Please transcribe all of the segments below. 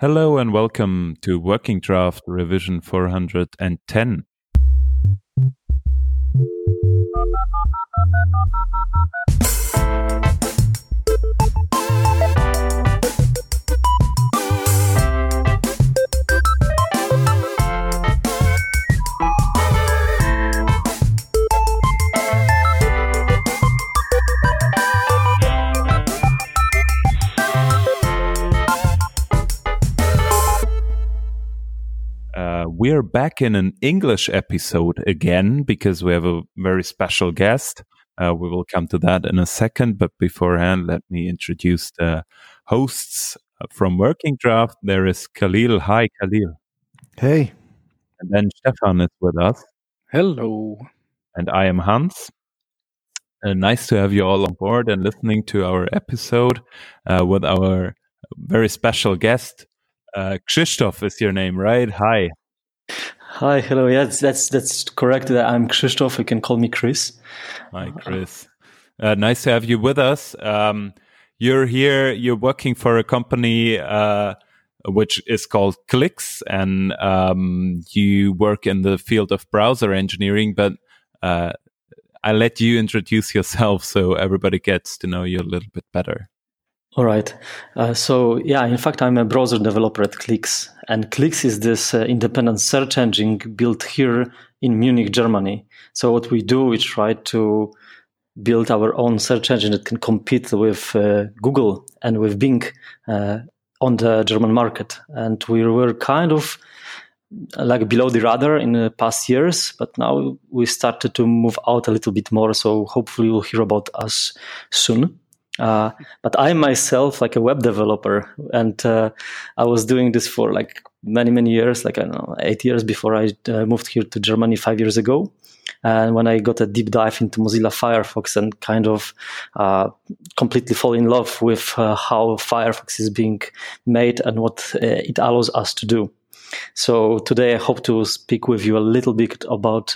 Hello and welcome to Working Draft Revision 410. We're back in an English episode again because we have a very special guest. Uh, we will come to that in a second, but beforehand, let me introduce the hosts from Working Draft. There is Khalil. Hi, Khalil. Hey. And then Stefan is with us. Hello. And I am Hans. Uh, nice to have you all on board and listening to our episode uh, with our very special guest, uh, Krzysztof is your name, right? Hi. Hi, hello. Yeah, that's that's, correct. I'm Krzysztof. You can call me Chris. Hi, Chris. Uh, nice to have you with us. Um, you're here. You're working for a company uh, which is called Cliqz, and um, you work in the field of browser engineering. But uh, I let you introduce yourself so everybody gets to know you a little bit better. All right. Uh, so yeah, in fact, I'm a browser developer at Cliqz, and Cliqz is this uh, independent search engine built here in Munich, Germany. So what we do, we try to build our own search engine that can compete with uh, Google and with Bing uh, on the German market. And we were kind of like below the radar in the past years, but now we started to move out a little bit more. So hopefully you'll hear about us soon. Uh, but I myself, like a web developer, and uh, I was doing this for like many, many years, like I don't know, eight years before I uh, moved here to Germany five years ago. And when I got a deep dive into Mozilla Firefox and kind of uh, completely fall in love with uh, how Firefox is being made and what it allows us to do. So today I hope to speak with you a little bit about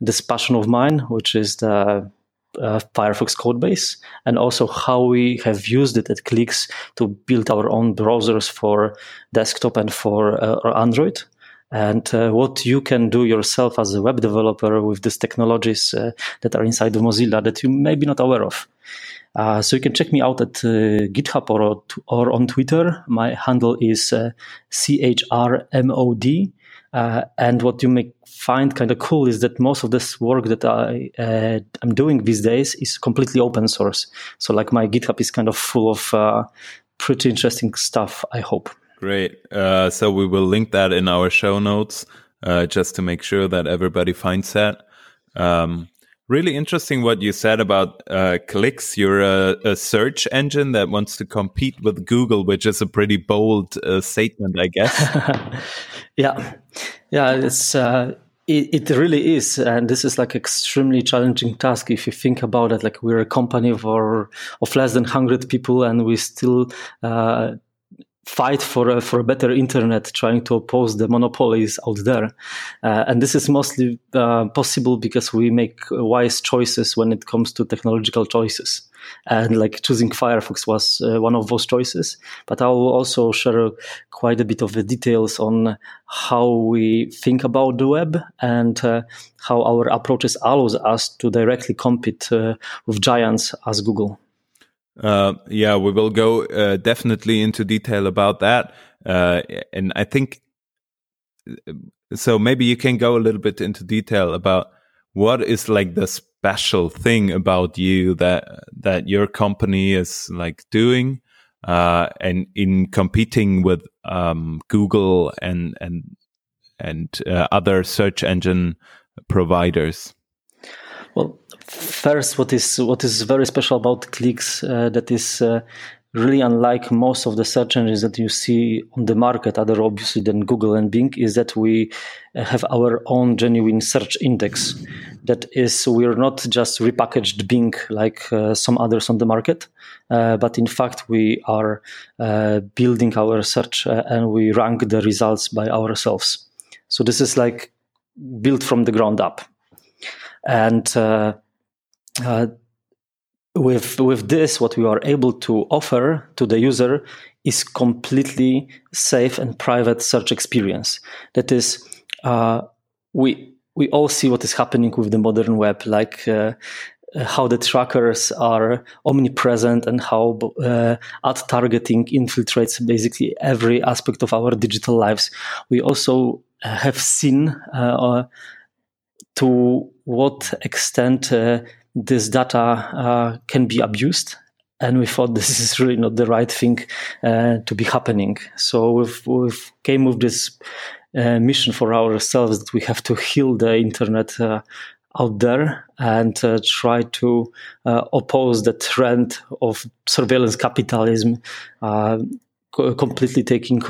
this passion of mine, which is the uh, Firefox codebase and also how we have used it at Cliqz to build our own browsers for desktop and for uh, Android. And uh, what you can do yourself as a web developer with these technologies uh, that are inside of Mozilla that you may be not aware of. Uh, so you can check me out at uh, GitHub or, or on Twitter. My handle is CHRMOD. Uh, and what you may find kind of cool is that most of this work that I uh, am doing these days is completely open source. So like my GitHub is kind of full of uh, pretty interesting stuff. I hope. Great. Uh, so we will link that in our show notes uh, just to make sure that everybody finds that. Um, really interesting what you said about uh, Cliqz. You're a, a, search engine that wants to compete with Google, which is a pretty bold uh, statement, I guess. yeah, yeah, it's uh, it, it, really is, and this is like extremely challenging task if you think about it. Like we're a company of of less than hundred people, and we still uh, fight for a, for a better internet, trying to oppose the monopolies out there. Uh, and this is mostly uh, possible because we make wise choices when it comes to technological choices. And like choosing Firefox was uh, one of those choices. But I will also share quite a bit of the details on how we think about the web and uh, how our approaches allows us to directly compete uh, with giants as Google. Uh, yeah, we will go uh, definitely into detail about that. Uh, and I think so. Maybe you can go a little bit into detail about what is like the special thing about you that that your company is like doing, uh, and in competing with um, Google and and and uh, other search engine providers. Well, first, what is what is very special about Cliqz uh, that is uh, really unlike most of the search engines that you see on the market, other obviously than Google and Bing, is that we uh, have our own genuine search index. That is, we're not just repackaged Bing like uh, some others on the market, uh, but in fact we are uh, building our search and we rank the results by ourselves. So this is like built from the ground up and uh, uh, with with this, what we are able to offer to the user is completely safe and private search experience. That is, uh, we we all see what is happening with the modern web, like uh, how the trackers are omnipresent and how uh, ad targeting infiltrates basically every aspect of our digital lives. We also have seen uh, to what extent uh, this data uh, can be abused and we thought this is really not the right thing uh, to be happening. So we've, we've came with this uh, mission for ourselves that we have to heal the internet uh, out there and uh, try to uh, oppose the trend of surveillance capitalism uh, completely taking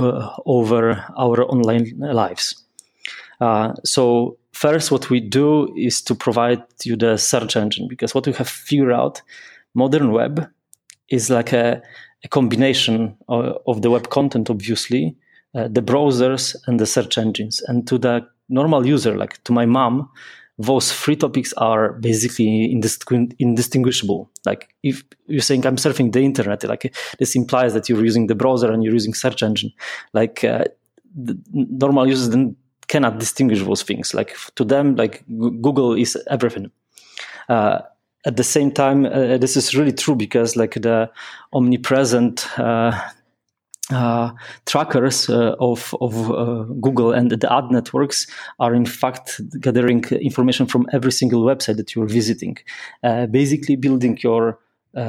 over our online lives. so first, what we do is to provide you the search engine because what we have figured out, modern web is like a, a combination of, of, the web content, obviously, uh, the browsers and the search engines. And to the normal user, like to my mom, those three topics are basically indistinguishable. Like if you're saying I'm surfing the internet, like this implies that you're using the browser and you're using search engine. Like uh, normal users then cannot distinguish those things. Like to them, like Google is everything. Uh, at the same time, uh, this is really true because like the omnipresent uh, uh, trackers uh, of, of uh, Google and the ad networks are in fact gathering information from every single website that you're visiting, uh, basically building your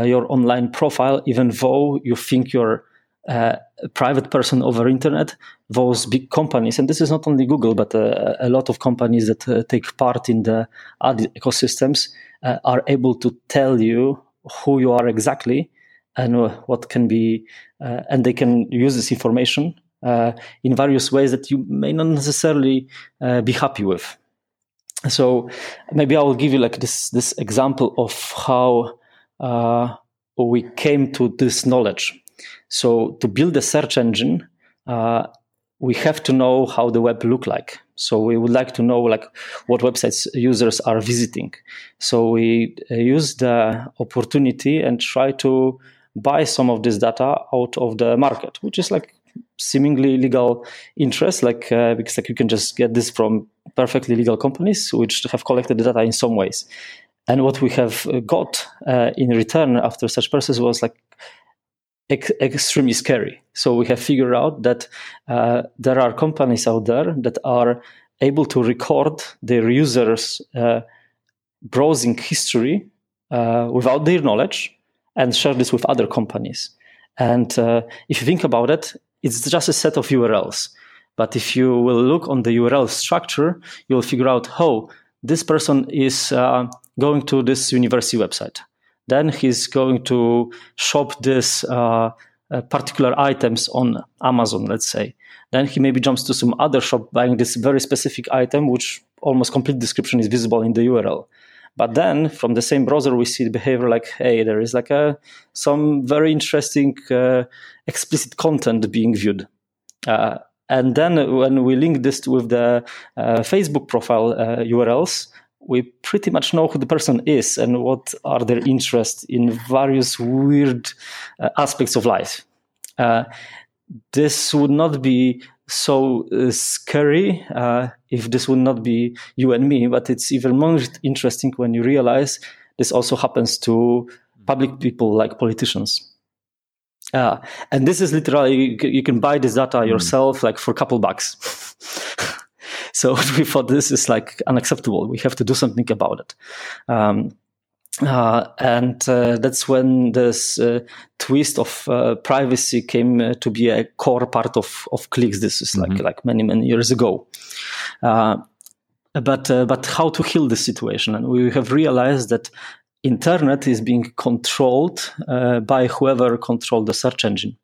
your online profile, even though you think you're a private person over internet. Those big companies, and this is not only Google, but a lot of companies that take part in the ad ecosystems, uh, are able to tell you who you are exactly and what can be, uh, and they can use this information uh, in various ways that you may not necessarily uh, be happy with. So maybe I will give you like this this example of how uh, we came to this knowledge. So to build a search engine, uh, we have to know how the web look like. So we would like to know like what websites users are visiting. So we uh, use the opportunity and try to buy some of this data out of the market, which is like seemingly legal interest, like uh, because like you can just get this from perfectly legal companies which have collected the data in some ways. And what we have got uh, in return after such process was like ex- extremely scary. So we have figured out that uh, there are companies out there that are able to record their users' uh, browsing history uh, without their knowledge and share this with other companies. And uh, if you think about it, it's just a set of URLs. But if you will look on the URL structure, you'll figure out, oh, this person is uh, going to this university website then he's going to shop this uh, uh, particular items on Amazon, let's say. Then he maybe jumps to some other shop buying this very specific item, which almost complete description is visible in the URL. But then from the same browser, we see the behavior like, hey, there is like a some very interesting uh, explicit content being viewed. Uh, and then when we link this with the uh, Facebook profile URLs, uh, we pretty much know who the person is and what are their interests in various weird uh, aspects of life. Uh, this would not be so uh, scary uh, if this would not be you and me, but it's even more interesting when you realize this also happens to public people like politicians. Uh, and this is literally you can buy this data hmm. yourself, like for a couple bucks. So we thought this is like unacceptable. We have to do something about it. Um, uh, and uh, that's when this uh, twist of uh, privacy came uh, to be a core part of of Cliqz. This is mm-hmm. like like many many years ago. Uh, but but how to heal this situation? And we have realized that internet is being controlled by whoever controlled the search engine.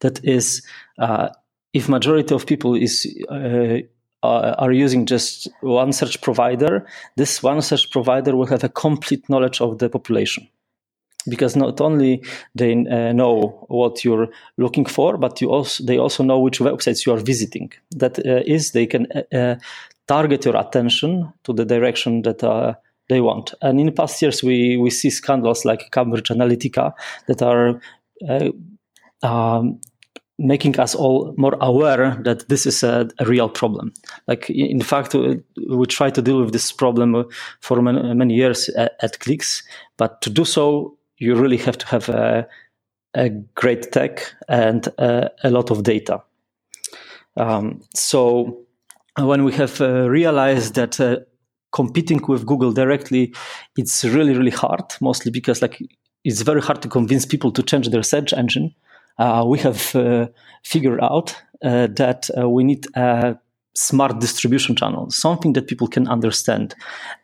That is, if majority of people is uh, are using just one search provider, this one search provider will have a complete knowledge of the population. Because not only they uh, know what you're looking for, but you also they also know which websites you are visiting. That uh, is, they can uh, uh, target your attention to the direction that uh, they want. And in past years, we we see scandals like Cambridge Analytica that are um, making us all more aware that this is a, a, real problem. Like, in fact, we try to deal with this problem for many, many years at, at Cliqz, but to do so, you really have to have a, a great tech and a, a lot of data. Um, so, when we have uh, realized that uh, competing with Google directly, it's really, really hard, mostly because like it's very hard to convince people to change their search engine uh, we have uh, figured out uh, that we need a smart distribution channel, something that people can understand.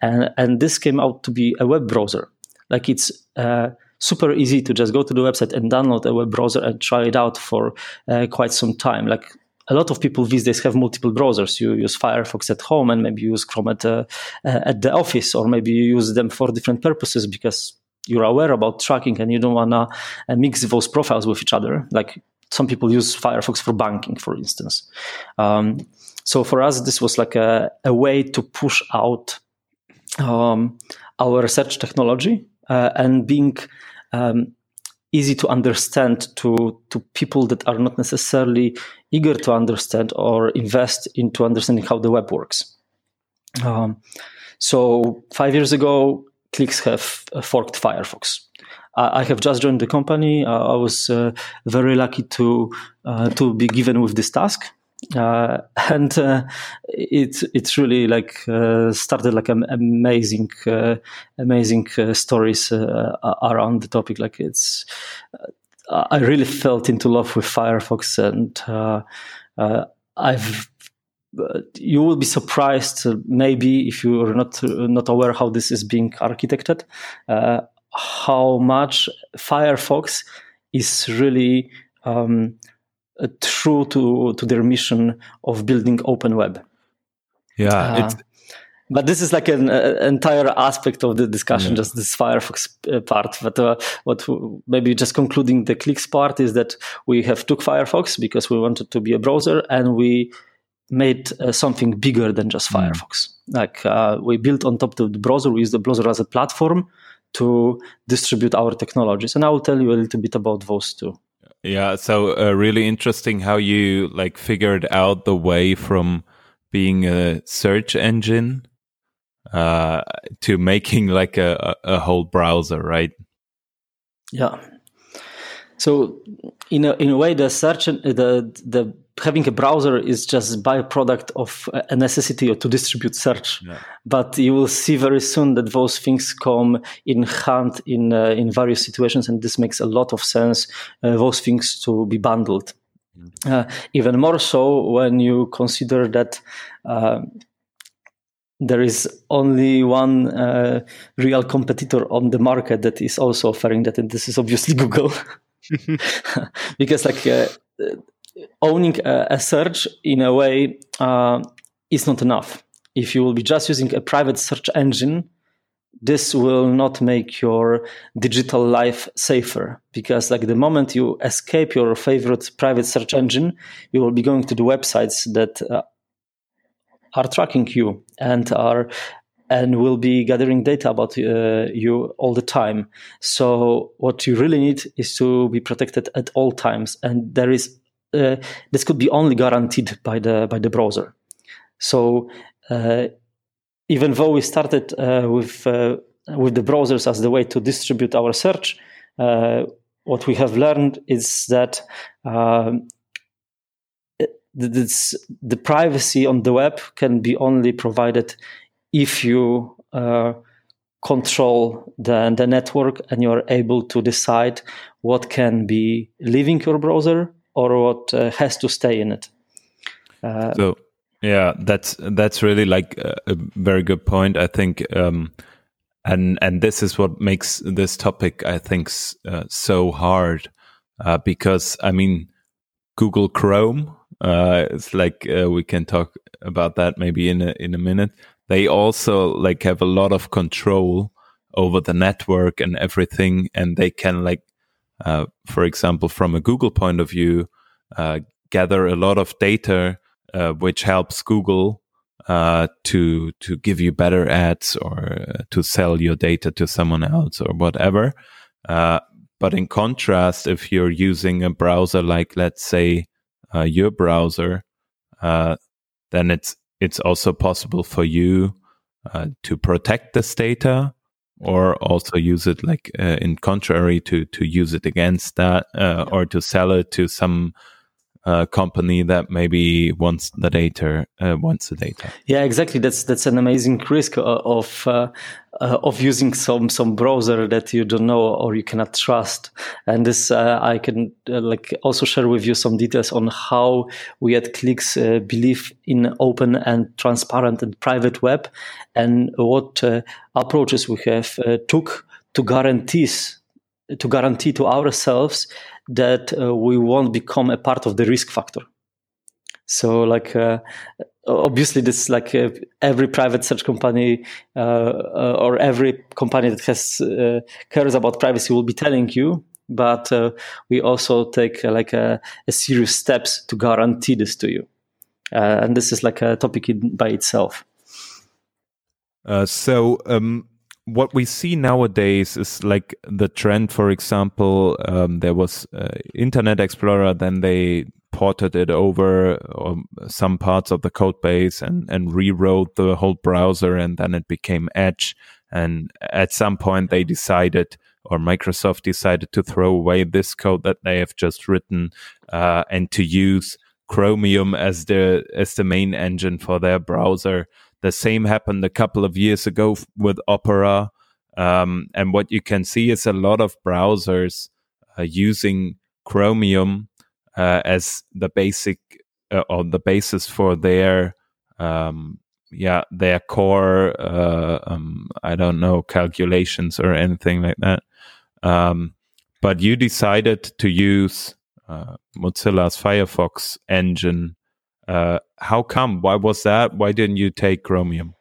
And, and this came out to be a web browser. Like it's super easy to just go to the website and download a web browser and try it out for uh, quite some time. Like a lot of people these days have multiple browsers. You use Firefox at home and maybe use Chrome at, uh, at the office, or maybe you use them for different purposes because you're aware about tracking and you don't want to uh, mix those profiles with each other. Like some people use Firefox for banking, for instance. Um, so for us, this was like a, a way to push out um, our research technology uh, and being um, easy to understand to to people that are not necessarily eager to understand or invest into understanding how the web works. Um, so five years ago, Cliqz have uh, forked Firefox. I have just joined the company. Uh, I was uh, very lucky to to be given with this task. Uh, and uh, it it's really like uh, started like an amazing amazing stories around the topic like it's I really felt into love with Firefox and I've you will be surprised, uh, maybe if you are not uh, not aware how this is being architected, uh, how much Firefox is really um, true to to their mission of building open web. Yeah, but this is like an uh, entire aspect of the discussion, yeah. just this Firefox part. But uh, what maybe just concluding the Cliqz part is that we have took Firefox because we wanted to be a browser, and we made uh, something bigger than just hmm. Firefox. Like uh, we built on top of the browser, we use the browser as a platform to distribute our technologies, and I will tell you a little bit about those too. Yeah, so uh, really interesting how you like figured out the way from being a search engine uh, to making like a, a whole browser, right? Yeah. So in a in a way, the search the the having a browser is just byproduct of a necessity to distribute search. Yeah. But you will see very soon that those things come in hand in uh, in various situations, and this makes a lot of sense. Uh, those things to be bundled. Mm. Uh, even more so when you consider that uh, there is only one uh, real competitor on the market that is also offering that, and this is obviously Google. because like uh, owning a, a, search in a way uh, is not enough. If you will be just using a private search engine, this will not make your digital life safer because like the moment you escape your favorite private search engine you will be going to the websites that uh, are tracking you and are and will be gathering data about uh, you all the time. So what you really need is to be protected at all times, and there is uh, this could be only guaranteed by the by the browser. So uh, even though we started uh, with uh, with the browsers as the way to distribute our search, uh, what we have learned is that. Um, this, the privacy on the web can be only provided if you uh, control the, the network and you're able to decide what can be leaving your browser or what uh, has to stay in it. Uh, so yeah, that's that's really like a, a very good point. I think, um, and and this is what makes this topic I think uh, so hard uh, because I mean Google Chrome. Uh, it's like uh, we can talk about that maybe in a in a minute they also like have a lot of control over the network and everything and they can like uh, for example from a google point of view uh, gather a lot of data uh, which helps google uh, to to give you better ads or uh, to sell your data to someone else or whatever. Uh, but in contrast, if you're using a browser like, let's say, your browser, uh, then it's it's also possible for you uh, to protect this data or also use it like uh, in contrary to to use it against that uh, or to sell it to some uh, company that maybe wants the data uh, wants the data. Yeah, exactly. That's that's an amazing risk of uh, uh, of using some some browser that you don't know or you cannot trust. And this uh, I can uh, like also share with you some details on how we at Cliqz believe in open and transparent and private web, and what approaches we have took to guarantees to guarantee to ourselves that uh, we won't become a part of the risk factor. So, like, uh, obviously, this like uh, every private search company uh, uh, or every company that has uh, cares about privacy will be telling you. But we also take like a, a, serious steps to guarantee this to you, and this is like a topic in, by itself. so. Um what we see nowadays is like the trend. For example, um, there was uh, Internet Explorer, then they ported it over um, some parts of the code base and, and rewrote the whole browser, and then it became Edge. And at some point, they decided, or Microsoft decided, to throw away this code that they have just written uh, and to use Chromium as the as the main engine for their browser. The same happened a couple of years ago with Opera. Um, and what you can see is a lot of browsers uh, using Chromium uh, as the basic uh, or the basis for their um, yeah their core uh, um, I don't know calculations or anything like that. Um, but you decided to use uh, Mozilla's Firefox engine uh, how come? Why was that? Why didn't you take Chromium?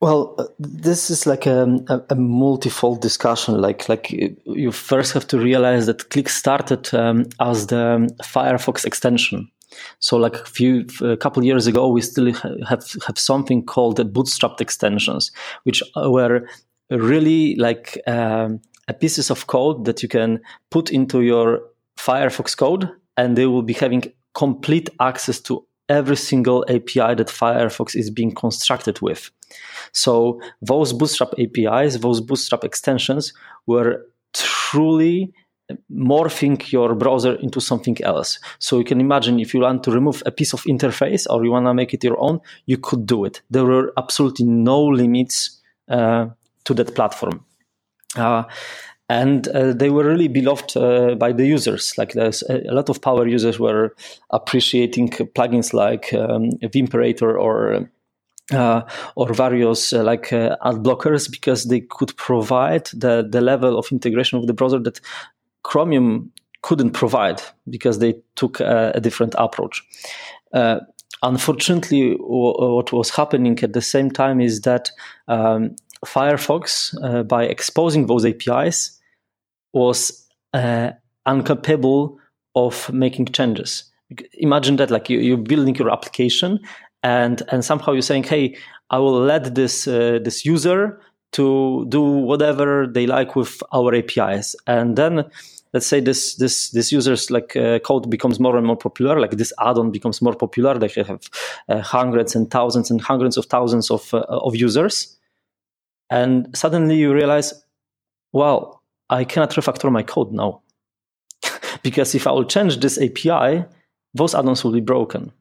Well, uh, this is like a, a, a, multifold discussion. Like, like you first have to realize that Cliqz started um, as the Firefox extension. So, like a few, a couple years ago, we still have have something called the bootstrapped extensions, which were really like um, a pieces of code that you can put into your Firefox code, and they will be having complete access to every single API that Firefox is being constructed with. So those Bootstrap APIs, those Bootstrap extensions were truly morphing your browser into something else. So you can imagine if you want to remove a piece of interface or you want to make it your own, you could do it. There were absolutely no limits uh, to that platform. Uh, and uh, they were really beloved uh, by the users. Like a, lot of power users were appreciating plugins like um, Vimperator or uh, or various uh, like uh, ad blockers because they could provide the the level of integration of the browser that Chromium couldn't provide because they took a, a different approach. Uh, unfortunately, w- what was happening at the same time is that um, Firefox, by exposing those APIs, was uh, incapable of making changes. Imagine that, like you, you're building your application, and and somehow you're saying, "Hey, I will let this uh, this user to do whatever they like with our APIs," and then let's say this this this user's like uh, code becomes more and more popular like this add-on becomes more popular they have uh, hundreds and thousands and hundreds of thousands of uh, of users and suddenly you realize wow I cannot refactor my code now. because if I will change this API, those add-ons will be broken.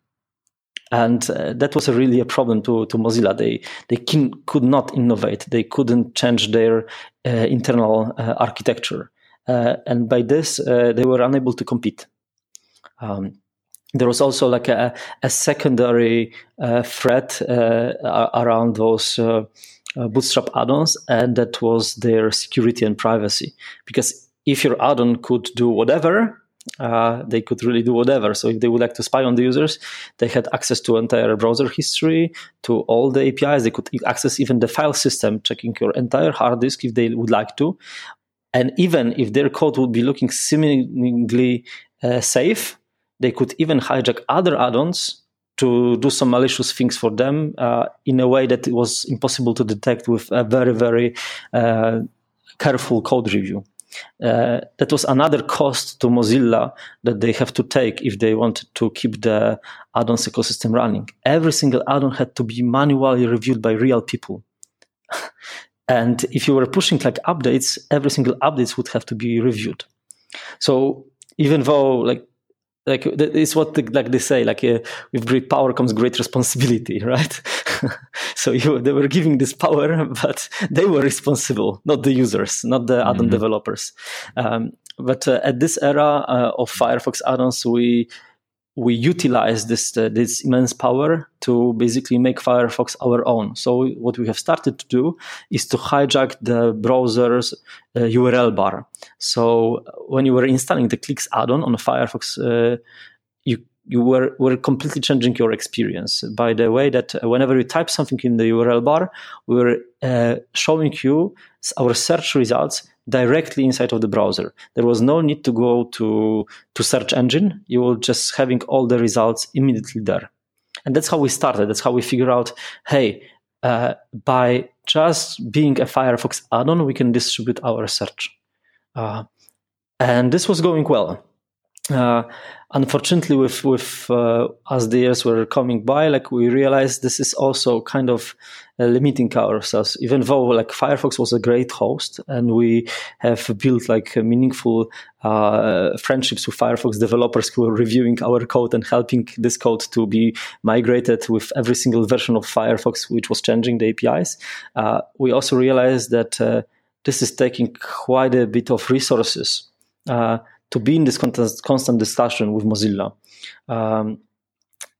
And uh, that was a really a problem to, to Mozilla. They they can, could not innovate. They couldn't change their uh, internal uh, architecture, uh, and by this uh, they were unable to compete. Um, there was also like a, a secondary uh, threat around those Bootstrap add-ons, and that was their security and privacy. Because if your add-on could do whatever, uh, they could really do whatever. So if they would like to spy on the users, they had access to entire browser history, to all the APIs. They could access even the file system, checking your entire hard disk if they would like to. And even if their code would be looking seemingly uh, safe, they could even hijack other add-ons to do some malicious things for them uh, in a way that it was impossible to detect with a very very uh, careful code review. Uh, that was another cost to Mozilla that they have to take if they wanted to keep the add-ons ecosystem running. Every single add-on had to be manually reviewed by real people. and if you were pushing like updates, every single updates would have to be reviewed. So even though like like it's what the, like they say like uh, with great power comes great responsibility right so you, they were giving this power but they were responsible not the users not the add-on mm-hmm. developers um, but uh, at this era uh, of firefox add-ons we we utilize this uh, this immense power to basically make Firefox our own. So what we have started to do is to hijack the browser's uh, URL bar. So when you were installing the Cliqz add-on on Firefox, uh, you you were were completely changing your experience by the way that whenever you type something in the URL bar, we were uh, showing you our search results directly inside of the browser. There was no need to go to, to search engine. You were just having all the results immediately there. And that's how we started. That's how we figure out, hey, uh, by just being a Firefox add-on, we can distribute our search. Uh, and this was going well. Uh, unfortunately, with with uh, as the years were coming by, like we realized this is also kind of uh, limiting ourselves. Even though like Firefox was a great host, and we have built like meaningful uh, friendships with Firefox developers who are reviewing our code and helping this code to be migrated with every single version of Firefox, which was changing the APIs. Uh, we also realized that uh, this is taking quite a bit of resources to be in this constant discussion with Mozilla. Um,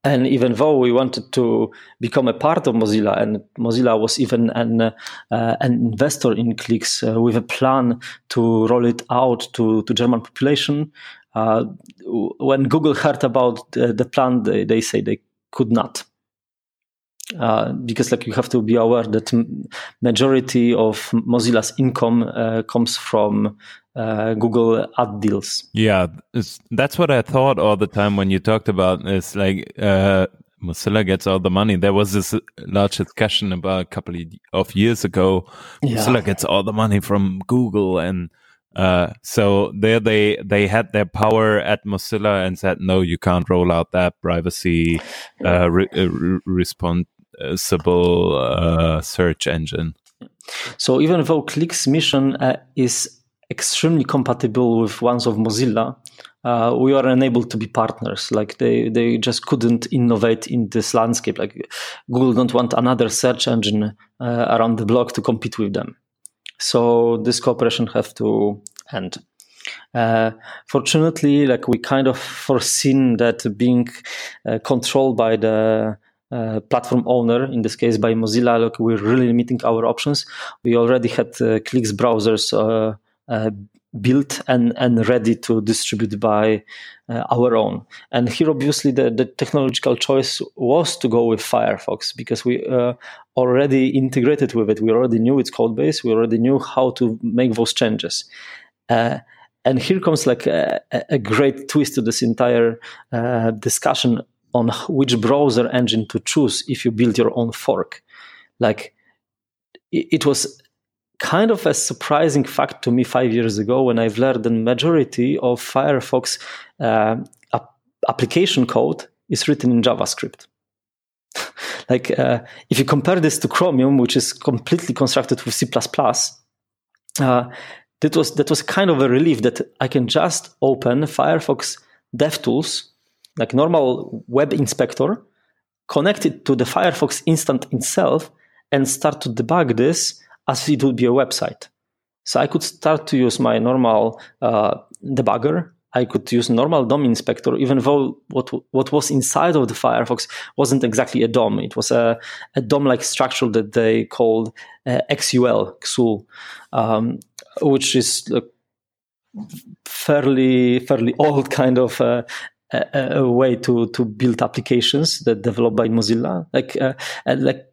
and even though we wanted to become a part of Mozilla, and Mozilla was even an uh, an investor in Cliqz uh, with a plan to roll it out to to German population, uh, when Google heard about the, the plan, they, they say they could not. Uh, because like you have to be aware that majority of Mozilla's income uh, comes from uh, Google ad deals. Yeah, that's what I thought all the time when you talked about this. Like uh, Mozilla gets all the money. There was this large discussion about a couple of years ago. Yeah. Mozilla gets all the money from Google, and uh, so there they they had their power at Mozilla and said, no, you can't roll out that privacy uh, re- uh, responsible uh, search engine. So even though Click's mission is extremely compatible with ones of Mozilla, uh, we are unable to be partners. Like they, they just couldn't innovate in this landscape. Like Google don't want another search engine uh, around the block to compete with them. So this cooperation have to end. Uh, fortunately, like we kind of foreseen that being uh, controlled by the uh, platform owner, in this case by Mozilla, look, we're really limiting our options. We already had uh, Cliqz browsers uh, uh, built and, and ready to distribute by uh, our own. And here, obviously, the, the technological choice was to go with Firefox because we uh, already integrated with it. We already knew its code base. We already knew how to make those changes. Uh, and here comes like a, a, great twist to this entire uh, discussion on which browser engine to choose if you build your own fork. Like it was kind of a surprising fact to me five years ago when I've learned the majority of Firefox uh, ap- application code is written in JavaScript. like uh, if you compare this to Chromium, which is completely constructed with C++, uh, that was that was kind of a relief that I can just open Firefox DevTools, like normal web inspector, connect it to the Firefox instance itself, and start to debug this as it would be a website. So I could start to use my normal uh, debugger. I could use normal DOM inspector, even though what what was inside of the Firefox wasn't exactly a DOM. It was a, a DOM-like structure that they called uh, XUL, XUL, um, which is a fairly fairly old kind of uh, a, a, way to to build applications that developed by Mozilla. Like uh, like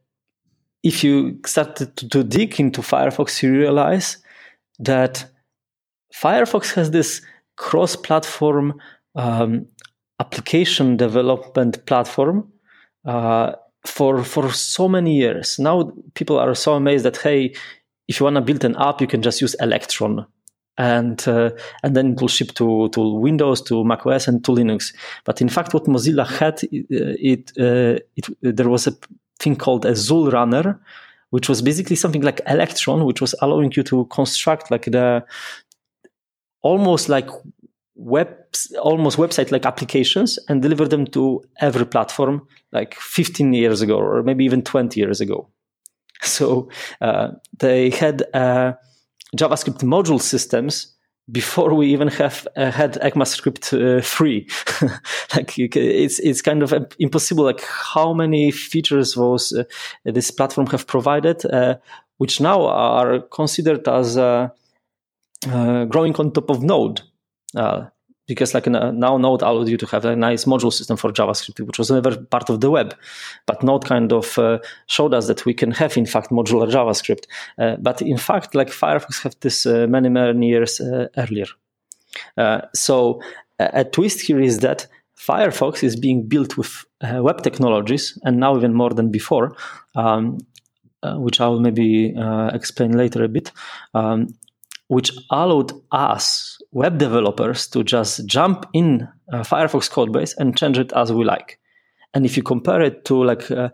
if you start to, to dig into Firefox, you realize that Firefox has this cross platform um, application development platform uh, for for so many years. Now people are so amazed that hey, if you want to build an app, you can just use Electron, and uh, and then it will ship to to Windows, to Mac OS, and to Linux. But in fact, what Mozilla had, it, uh, it there was a thing called a XULRunner, which was basically something like Electron, which was allowing you to construct like the almost like web almost website like applications and deliver them to every platform like 15 years ago or maybe even 20 years ago. So uh, they had uh, javascript module systems before we even have uh, had ECMAScript uh, 3 like it's it's kind of impossible like how many features those uh, this platform have provided uh, which now are considered as growing on top of node. Uh, because like now Node allowed you to have a nice module system for JavaScript, which was never part of the web. But Node kind of uh, showed us that we can have, in fact, modular JavaScript. Uh, but in fact, like Firefox have this uh, many, many years uh, earlier. Uh, so a, a, twist here is that Firefox is being built with web technologies, and now even more than before, um, which I will maybe explain later a bit. Um, which allowed us web developers to just jump in uh, Firefox codebase and change it as we like. And if you compare it to like, uh,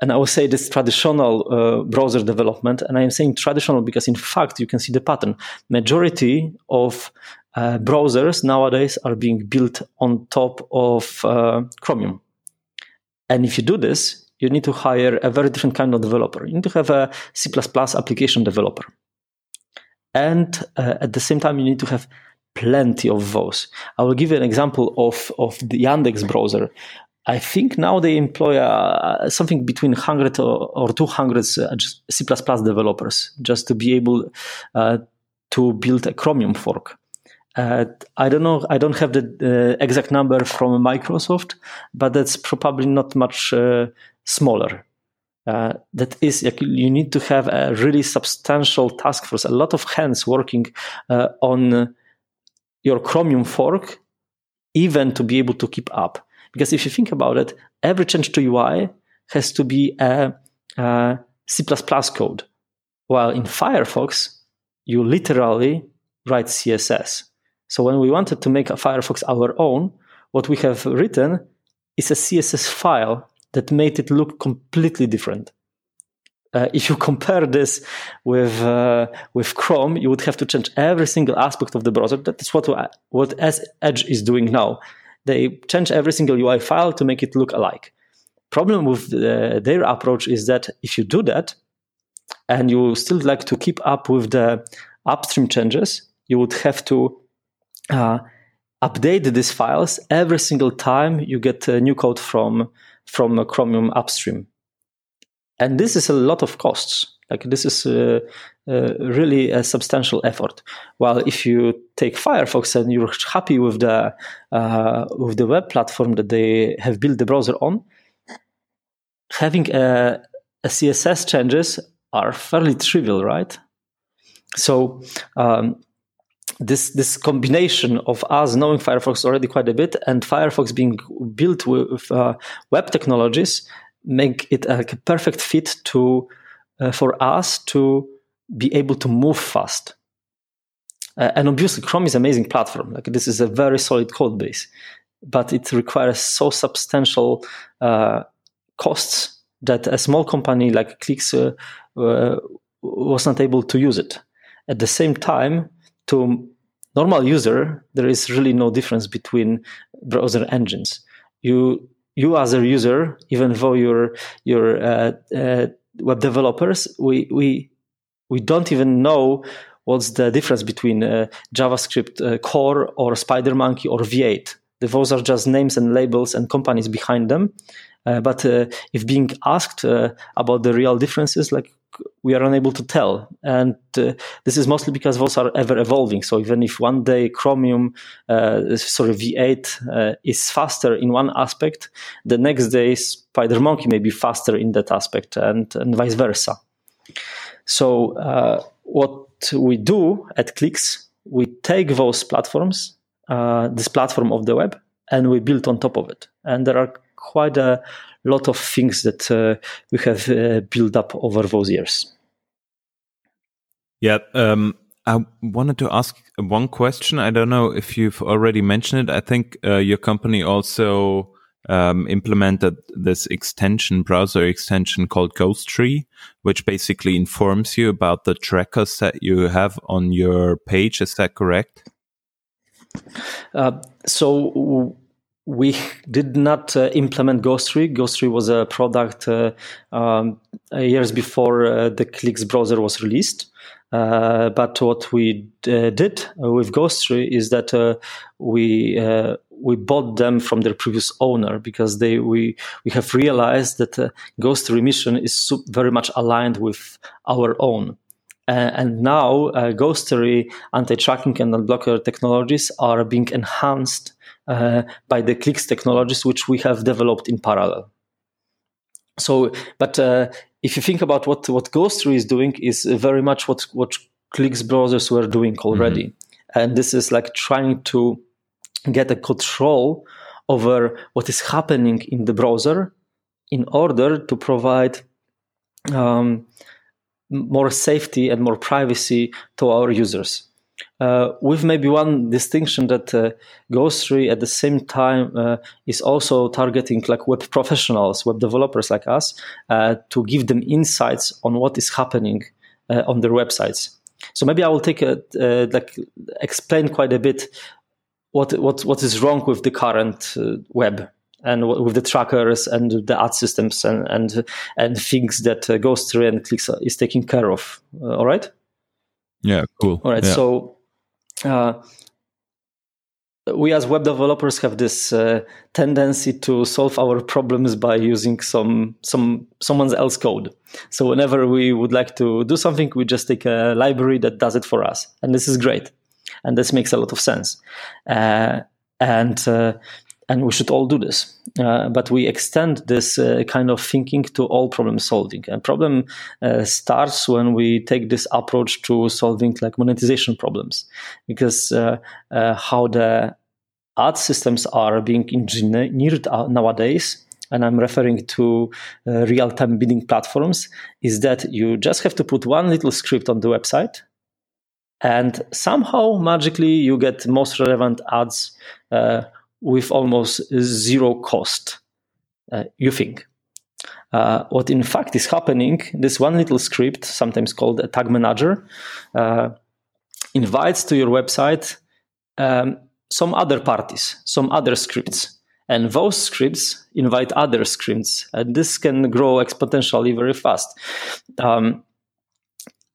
and I will say this traditional uh, browser development, and I am saying traditional because in fact you can see the pattern. Majority of uh, browsers nowadays are being built on top of uh, Chromium. And if you do this, you need to hire a very different kind of developer. You need to have a C++ application developer and uh, at the same time you need to have plenty of those. I will give you an example of of the Yandex browser. I think now they employ uh, something between 100 or, or 200 uh, C++ developers just to be able uh, to build a Chromium fork. Uh, I don't know. I don't have the uh, exact number from Microsoft, but that's probably not much uh, smaller uh, that is you need to have a really substantial task force, a lot of hands working uh, on your Chromium fork, even to be able to keep up. Because if you think about it, every change to UI has to be a, a C++ code, while in Firefox you literally write CSS. So when we wanted to make a Firefox our own, what we have written is a CSS file that made it look completely different. Uh, if you compare this with uh, with Chrome, you would have to change every single aspect of the browser. That's what what Edge is doing now. They change every single UI file to make it look alike. Problem with the, their approach is that if you do that, and you still like to keep up with the upstream changes, you would have to uh, update these files every single time you get a new code from from Chromium upstream. And this is a lot of costs. Like this is uh, uh, really a substantial effort. While if you take Firefox and you're happy with the uh, with the web platform that they have built the browser on, having a, a CSS changes are fairly trivial, right? So um, this this combination of us knowing Firefox already quite a bit and Firefox being built with uh, web technologies make it a perfect fit to uh, for us to be able to move fast. Uh, and obviously, Chrome is an amazing platform. Like this is a very solid code base, but it requires so substantial uh, costs that a small company like Cliqz uh, uh, was not able to use it. At the same time, to normal user, there is really no difference between browser engines. You you as a user, even though you're you're uh, uh, web developers, we we we don't even know what's the difference between uh, JavaScript uh, core or SpiderMonkey or V8. Those are just names and labels and companies behind them. Uh, but uh, if being asked about the real differences, like we are unable to tell. And uh, this is mostly because those are ever evolving. So even if one day Chromium, uh, sorry, V8 uh, is faster in one aspect, the next day SpiderMonkey may be faster in that aspect, and, and vice versa. So uh, what we do at Cliqz, we take those platforms, uh, this platform of the web, and we build on top of it. And there are quite a lot of things that uh, we have uh, built up over those years. Yeah, um, I wanted to ask one question. I don't know if you've already mentioned it. I think uh, your company also um, implemented this extension, browser extension called Ghostery, which basically informs you about the trackers that you have on your page. Is that correct? Uh, so we did not uh, implement Ghostery. Ghostery was a product uh, um, years before uh, the Cliqz browser was released. Uh, but what we uh, did with Ghostery is that we we bought them from their previous owner because they we we have realized that uh, Ghostery mission is very much aligned with our own. Uh, and now uh, Ghostery anti-tracking and unblocker technologies are being enhanced uh, by the Cliqz technologies which we have developed in parallel. So, but uh, if you think about what what Ghostery is doing, is very much what what Cliqz browsers were doing already, mm-hmm. and this is like trying to get a control over what is happening in the browser in order to provide um, more safety and more privacy to our users. Uh, with maybe one distinction that uh, Ghostery at the same time uh, is also targeting like web professionals, web developers like us, uh, to give them insights on what is happening uh, on their websites. So maybe I will take a uh, like explain quite a bit what what what is wrong with the current web and with the trackers and the ad systems and and and things that uh, Ghostery and Cliqz is taking care of. All right. Yeah. Cool. All right. Yeah. So. Uh, we as web developers have this uh, tendency to solve our problems by using some some someone else code. So whenever we would like to do something, we just take a library that does it for us, and this is great and this makes a lot of sense. Uh, and uh, and we should all do this. Uh, but we extend this uh, kind of thinking to all problem solving. And problem uh, starts when we take this approach to solving like monetization problems, because uh, how the ad systems are being engineered nowadays. And I'm referring to real-time bidding platforms. Is that you just have to put one little script on the website, and somehow magically you get most relevant ads uh, with almost zero cost uh, you think? Uh, what in fact is happening this one little script sometimes called a tag manager uh, invites to your website um, some other parties some other scripts. And those scripts invite other scripts and this can grow exponentially very fast. Um,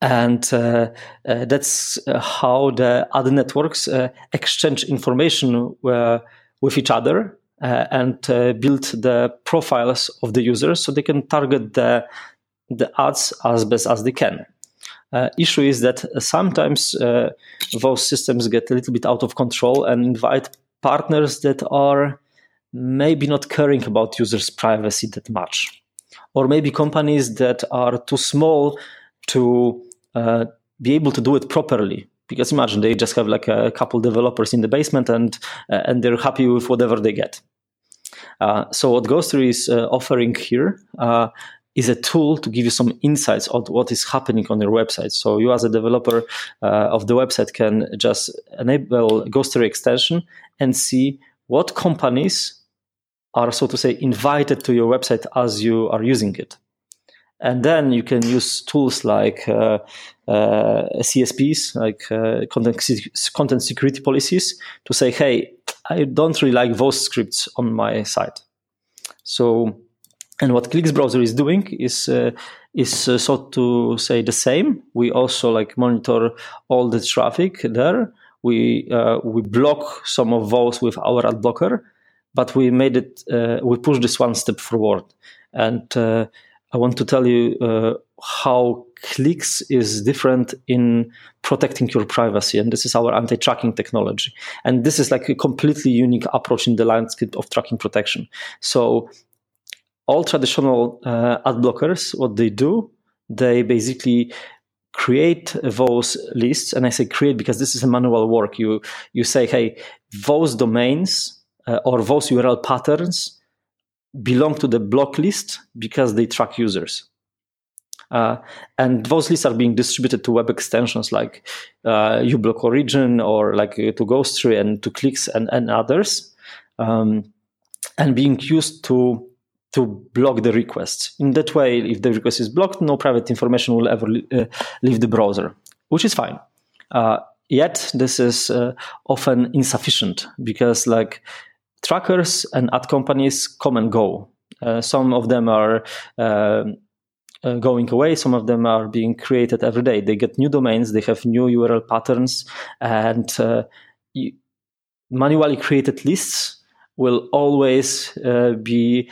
and uh, uh, that's how the other networks uh, exchange information uh, with each other uh, and build the profiles of the users so they can target the the ads as best as they can. issue is that sometimes those systems get a little bit out of control and invite partners that are maybe not caring about users' privacy that much, or maybe companies that are too small to uh, be able to do it properly because imagine they just have like a couple developers in the basement and uh, and they're happy with whatever they get. Uh, so what ghostery is uh, offering here uh, is a tool to give you some insights on what is happening on your website. So you as a developer uh, of the website can just enable ghostery extension and see what companies are so to say invited to your website as you are using it and then you can use tools like uh, uh, CSPs, like uh, content, content security policies, to say, hey, I don't really like those scripts on my site. So, and what Cliqz browser is doing is uh, is uh, to say the same. We also like monitor all the traffic there. We uh, we block some of those with our ad blocker, but we made it. we push this one step forward, and I want to tell you uh, how Cliqz is different in protecting your privacy. And this is our anti tracking technology. And this is like a completely unique approach in the landscape of tracking protection. So, all traditional uh, ad blockers, what they do, they basically create those lists. And I say create because this is a manual work. You, you say, hey, those domains uh, or those URL patterns belong to the block list because they track users. Uh, and those lists are being distributed to web extensions like uh, uBlock Origin or like uh, to Ghostery and to Cliqz and, and others, um, and being used to to block the requests. In that way, if the request is blocked, no private information will ever uh, leave the browser, which is fine. Uh, yet, this is uh, often insufficient because, like, trackers and ad companies come and go. Uh, some of them are uh, uh, going away. Some of them are being created every day. They get new domains, they have new URL patterns, and you, manually created lists will always be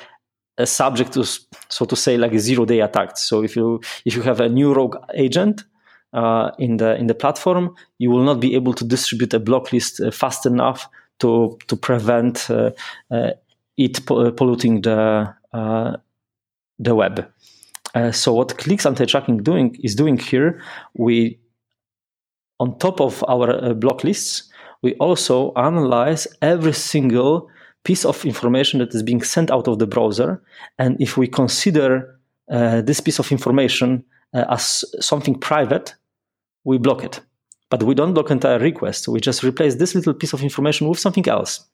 a subject to, so to say, like a zero-day attack. So if you if you have a new rogue agent uh, in the in the platform, you will not be able to distribute a block list uh, fast enough to to prevent uh, uh it po- polluting the uh, the web. Uh, so what Cliqz anti-tracking doing is doing here, we on top of our block lists, we also analyze every single piece of information that is being sent out of the browser. And if we consider uh, this piece of information uh, as something private, we block it. But we don't block entire requests. We just replace this little piece of information with something else.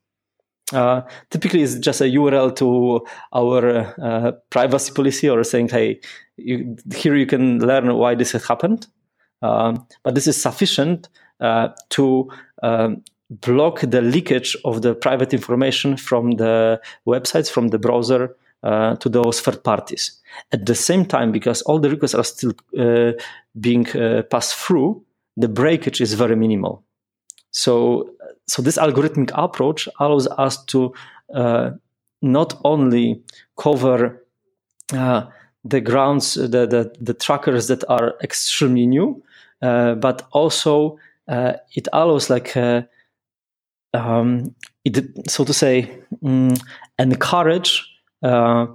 Uh, typically, it's just a URL to our uh, privacy policy or saying, hey, you, here you can learn why this has happened. Um, but this is sufficient uh, to um, block the leakage of the private information from the websites, from the browser uh, to those third parties. At the same time, because all the requests are still uh, being uh, passed through, the breakage is very minimal. So, so this algorithmic approach allows us to uh, not only cover uh, the grounds, the, the, the trackers that are extremely new, uh, but also it allows like um, it, so to say, um, encourage uh,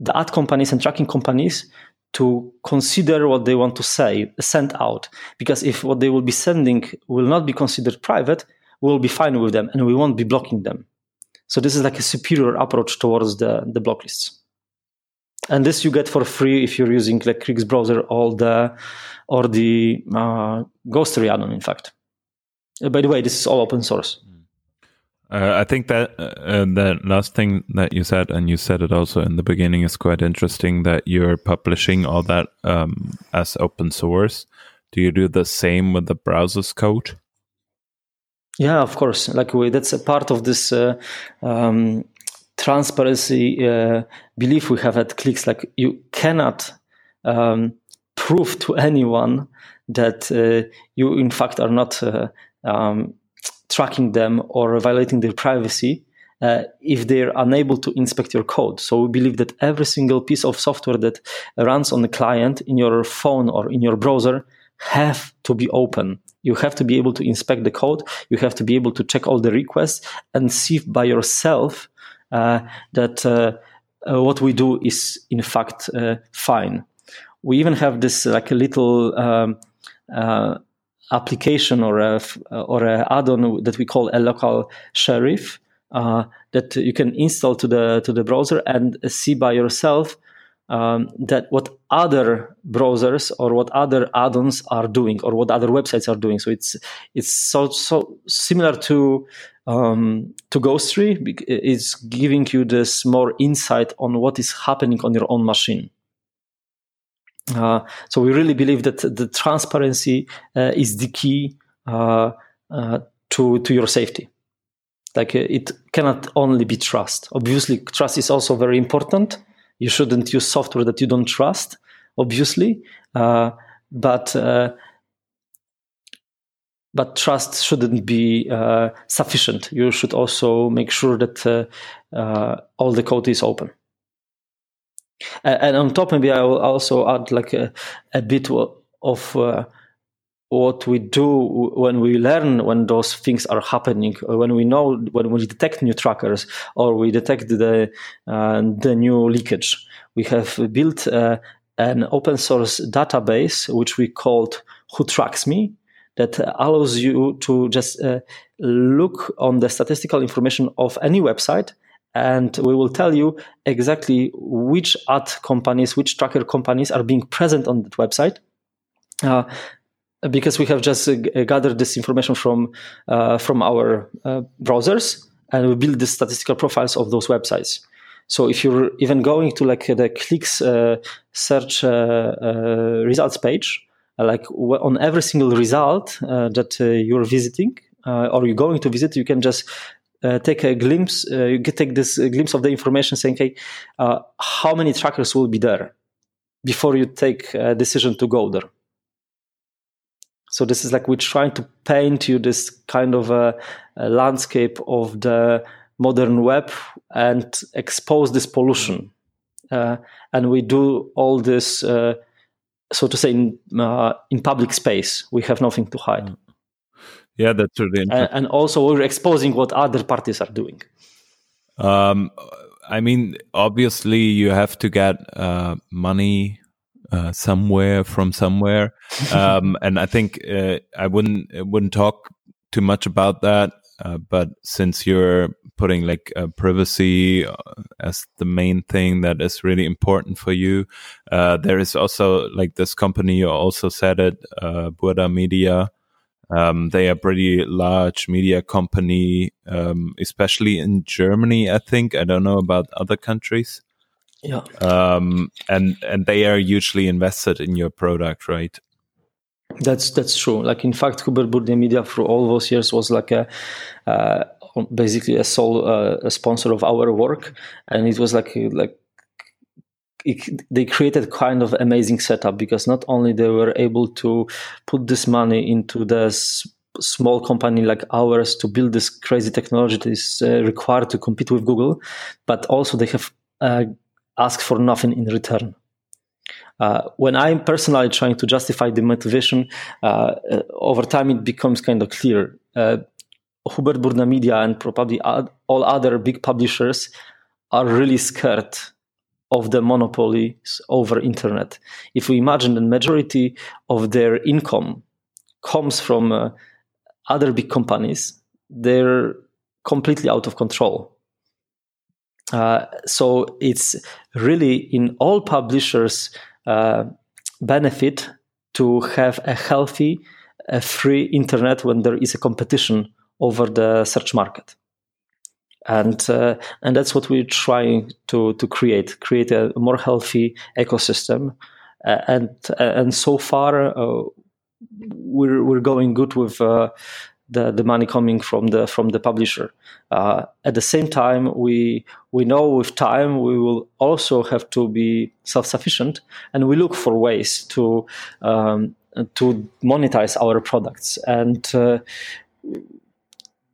the ad companies and tracking companies to consider what they want to say, send out. Because if what they will be sending will not be considered private, we'll be fine with them and we won't be blocking them. So this is like a superior approach towards the, the block lists. And this you get for free if you're using like Cliqz browser or the or the uh, Ghostery add-on, in fact. Uh, by the way, this is all open source. Uh, I think that uh, that last thing that you said, and you said it also in the beginning, is quite interesting. That you're publishing all that um, as open source. Do you do the same with the browser's code? Yeah, of course. Like we, that's a part of this uh, um, transparency uh, belief we have at Cliqz. Like you cannot um, prove to anyone that uh, you, in fact, are not um, tracking them or violating their privacy uh, if they're unable to inspect your code. So we believe that every single piece of software that runs on the client in your phone or in your browser have to be open. You have to be able to inspect the code. You have to be able to check all the requests and see by yourself uh, that uh, uh what we do is in fact uh, fine. We even have this like a little um, uh, application or a or a add-on that we call a local sheriff uh, that you can install to the to the browser and see by yourself um, that what other browsers or what other add-ons are doing or what other websites are doing. So it's it's so so similar to um, to Ghostery. It's giving you this more insight on what is happening on your own machine. Uh, so we really believe that the transparency uh, is the key uh, uh to to your safety. Like uh, it cannot only be trust. Obviously, trust is also very important. You shouldn't use software that you don't trust, obviously, uh, but but trust shouldn't be sufficient. You should also make sure that all the code is open. And on top, maybe I will also add like a, a bit of uh, what we do when we learn when those things are happening, when we know when we detect new trackers or we detect the uh, the new leakage. We have built uh, an open source database which we called Who Tracks Me that allows you to just uh, look on the statistical information of any website and we will tell you exactly which ad companies, which tracker companies are being present on that website. Uh, because we have just uh, gathered this information from uh, from our uh, browsers, and we build the statistical profiles of those websites. So if you're even going to like the Cliqz uh, search uh, results page, like on every single result that you're visiting or you're going to visit, you can just uh, take a glimpse, uh, you take this glimpse of the information saying, hey, uh, how many trackers will be there before you take a decision to go there. So this is like we're trying to paint you this kind of a, a landscape of the modern web and expose this pollution. Uh, and we do all this, uh, so to say, in, uh, in public space. We have nothing to hide. Mm. Yeah, that's really interesting. And also, we're exposing what other parties are doing. Um, I mean, obviously, you have to get uh, money uh, somewhere from somewhere, um, and I think uh, I wouldn't wouldn't talk too much about that. Uh, but since you're putting like uh, privacy uh, as the main thing that is really important for you, there is also like this company. You also said it, Burda Media um, they are a pretty large media company, um, especially in Germany. I think I don't know about other countries. Yeah. Um, and and they are hugely invested in your product, right? That's that's true. Like in fact, Hubert Burda Media for all those years was like a uh, basically a sole uh, a sponsor of our work, and it was like like it, they created kind of amazing setup because not only they were able to put this money into this small company like ours to build this crazy technology that is uh, required to compete with Google, but also they have uh, asked for nothing in return. Uh, when I'm personally trying to justify the motivation, uh, uh, over time it becomes kind of clear. Uh, Hubert Burda Media and probably all other big publishers are really scared of the monopolies over internet. If we imagine the majority of their income comes from uh, other big companies, they're completely out of control. Uh, so it's really in all publishers' uh, benefit to have a healthy, a free internet when there is a competition over the search market and uh, and that's what we're trying to to create create a more healthy ecosystem. Uh, and uh, and so far uh, we're we're going good with uh, the the money coming from the from the publisher. Uh, at the same time we we know with time we will also have to be self-sufficient and we look for ways to um, to monetize our products. And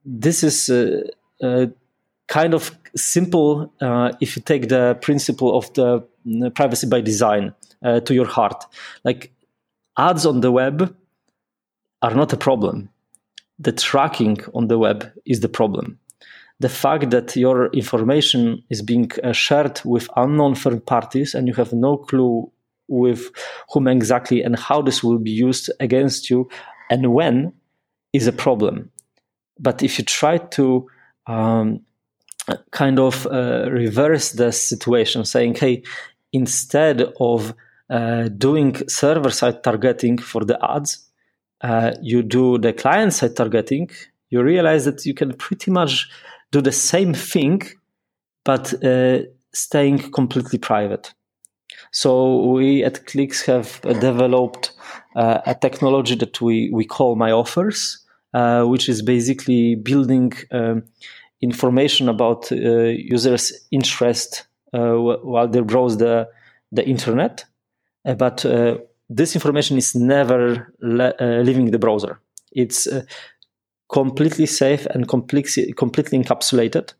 this is kind of simple uh, if you take the principle of the mm, privacy by design uh, to your heart. Like ads on the web are not a problem. The tracking on the web is the problem. The fact that your information is being uh, shared with unknown third parties and you have no clue with whom exactly and how this will be used against you and when is a problem. But if you try to um, kind of uh, reverse the situation, saying, hey, instead of uh, doing server side targeting for the ads, uh, you do the client side targeting, you realize that you can pretty much do the same thing, but uh, staying completely private. So we at Cliqz have developed uh, a technology that we, we call My Offers, uh, which is basically building um, information about uh, users' interest uh, while they browse the the internet, uh, but this information is never le- leaving the browser. It's completely safe and completely completely encapsulated.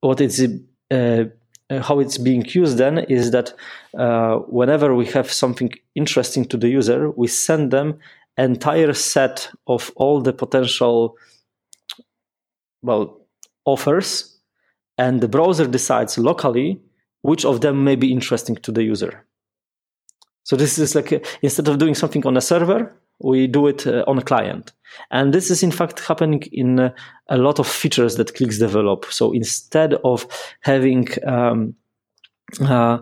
what uh, how it's being used then is that uh, whenever we have something interesting to the user, we send them entire set of all the potential well offers and the browser decides locally which of them may be interesting to the user so this is like instead of doing something on a server we do it uh, on a client. And this is in fact happening in uh, a lot of features that Cliqz develop. So instead of having um, uh,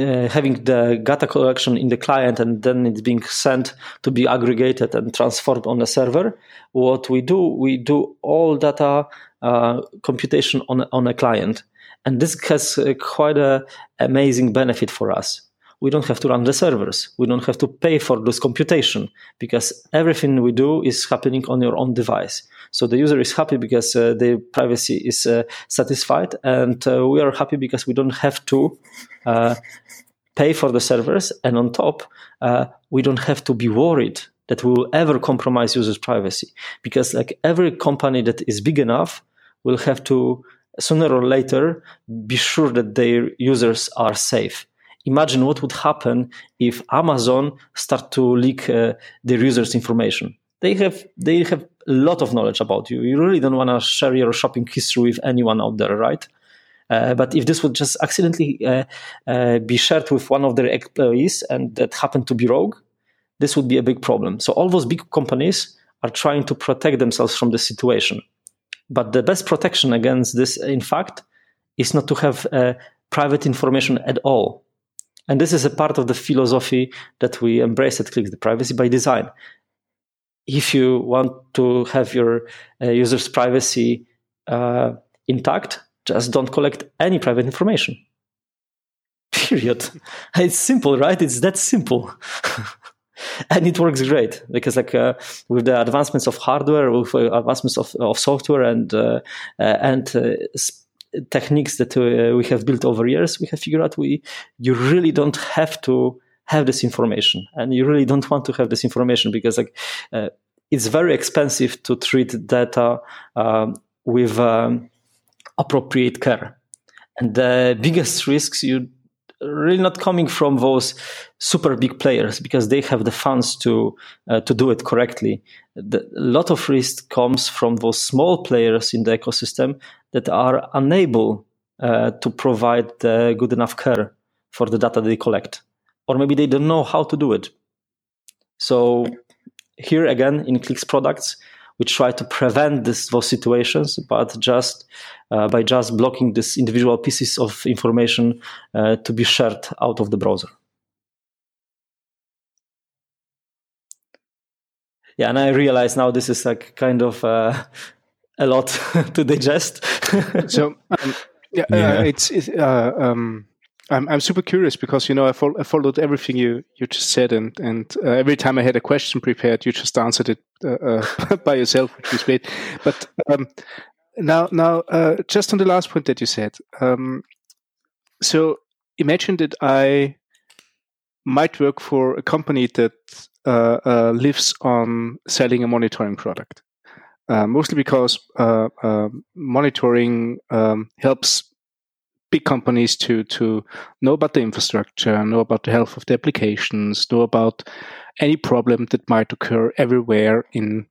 uh, having the data collection in the client and then it's being sent to be aggregated and transformed on the server. What we do, we do all data uh, computation on on a client, and this has uh, quite a amazing benefit for us. We don't have to run the servers. We don't have to pay for this computation because everything we do is happening on your own device. So the user is happy because uh, their privacy is uh, satisfied, and we are happy because we don't have to pay for the servers, and on top, uh, we don't have to be worried that we will ever compromise users' privacy because like every company that is big enough will have to sooner or later be sure that their users are safe. Imagine what would happen if amazon start to leak uh, their users information. They have they have a lot of knowledge about you. You really don't want to share your shopping history with anyone out there right uh, but if this would just accidentally uh, uh, be shared with one of their employees and that happened to be rogue this would be a big problem so all those big companies are trying to protect themselves from the situation but the best protection against this, in fact, is not to have private information at all. And this is a part of the philosophy that we embrace at Cliqz the privacy by design. If you want to have your uh, users' privacy uh, intact, just don't collect any private information. Period. It's simple, right? It's that simple. and it works great because like uh, with the advancements of hardware with uh, advancements of, of software and uh, uh and uh, techniques that uh, we have built over years we have figured out we you really don't have to have this information and you really don't want to have this information because like it's very expensive to treat data um, with um, appropriate care and the biggest risks you really not coming from those super big players because they have the funds to uh, to do it correctly. The, a lot of risk comes from those small players in the ecosystem that are unable uh, to provide good enough care for the data they collect, or maybe they don't know how to do it. So here again in Cliqz products, we try to prevent this, those situations, but just uh, by just blocking these individual pieces of information uh, to be shared out of the browser. Yeah, and I realize now this is like kind of uh, a lot to digest. so um, yeah, uh, yeah. it's, it's uh, um, I'm I'm super curious because you know I, fol- I followed everything you you just said and and uh, every time I had a question prepared you just answered it uh, uh, by yourself which was great. But um, now now uh, just on the last point that you said, um, so imagine that I might work for a company that uh, uh, lives on selling a monitoring product. mostly because monitoring um, helps big companies to to know about the infrastructure, know about the health of the applications, know about any problem that might occur everywhere in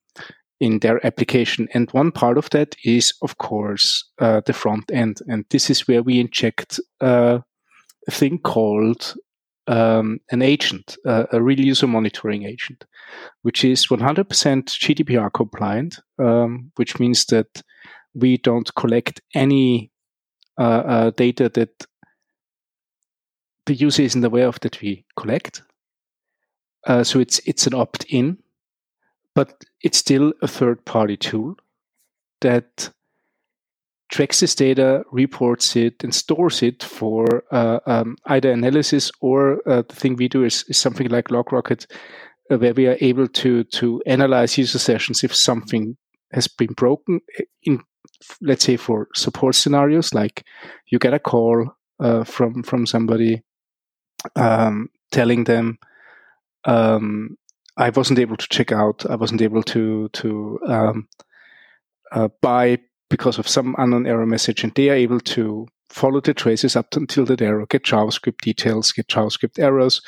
in their application. And one part of that is, of course, uh, the front end, and this is where we inject uh, a thing called um, an agent, uh, a real user monitoring agent, which is 100% GDPR compliant, um, which means that we don't collect any uh, uh, data that the user isn't aware of that we collect. Uh, so it's it's an opt-in, but it's still a third-party tool that tracks this data, reports it, and stores it for uh, um, either analysis or uh, the thing we do is, is something like LogRocket, uh, where we are able to to analyze user sessions if something has been broken in let's say for support scenarios, like you get a call uh, from from somebody um, telling them, um, "I wasn't able to check out. I wasn't able to to um, uh, buy because of some unknown error message," and they are able to follow the traces up until that error, get JavaScript details, get JavaScript errors,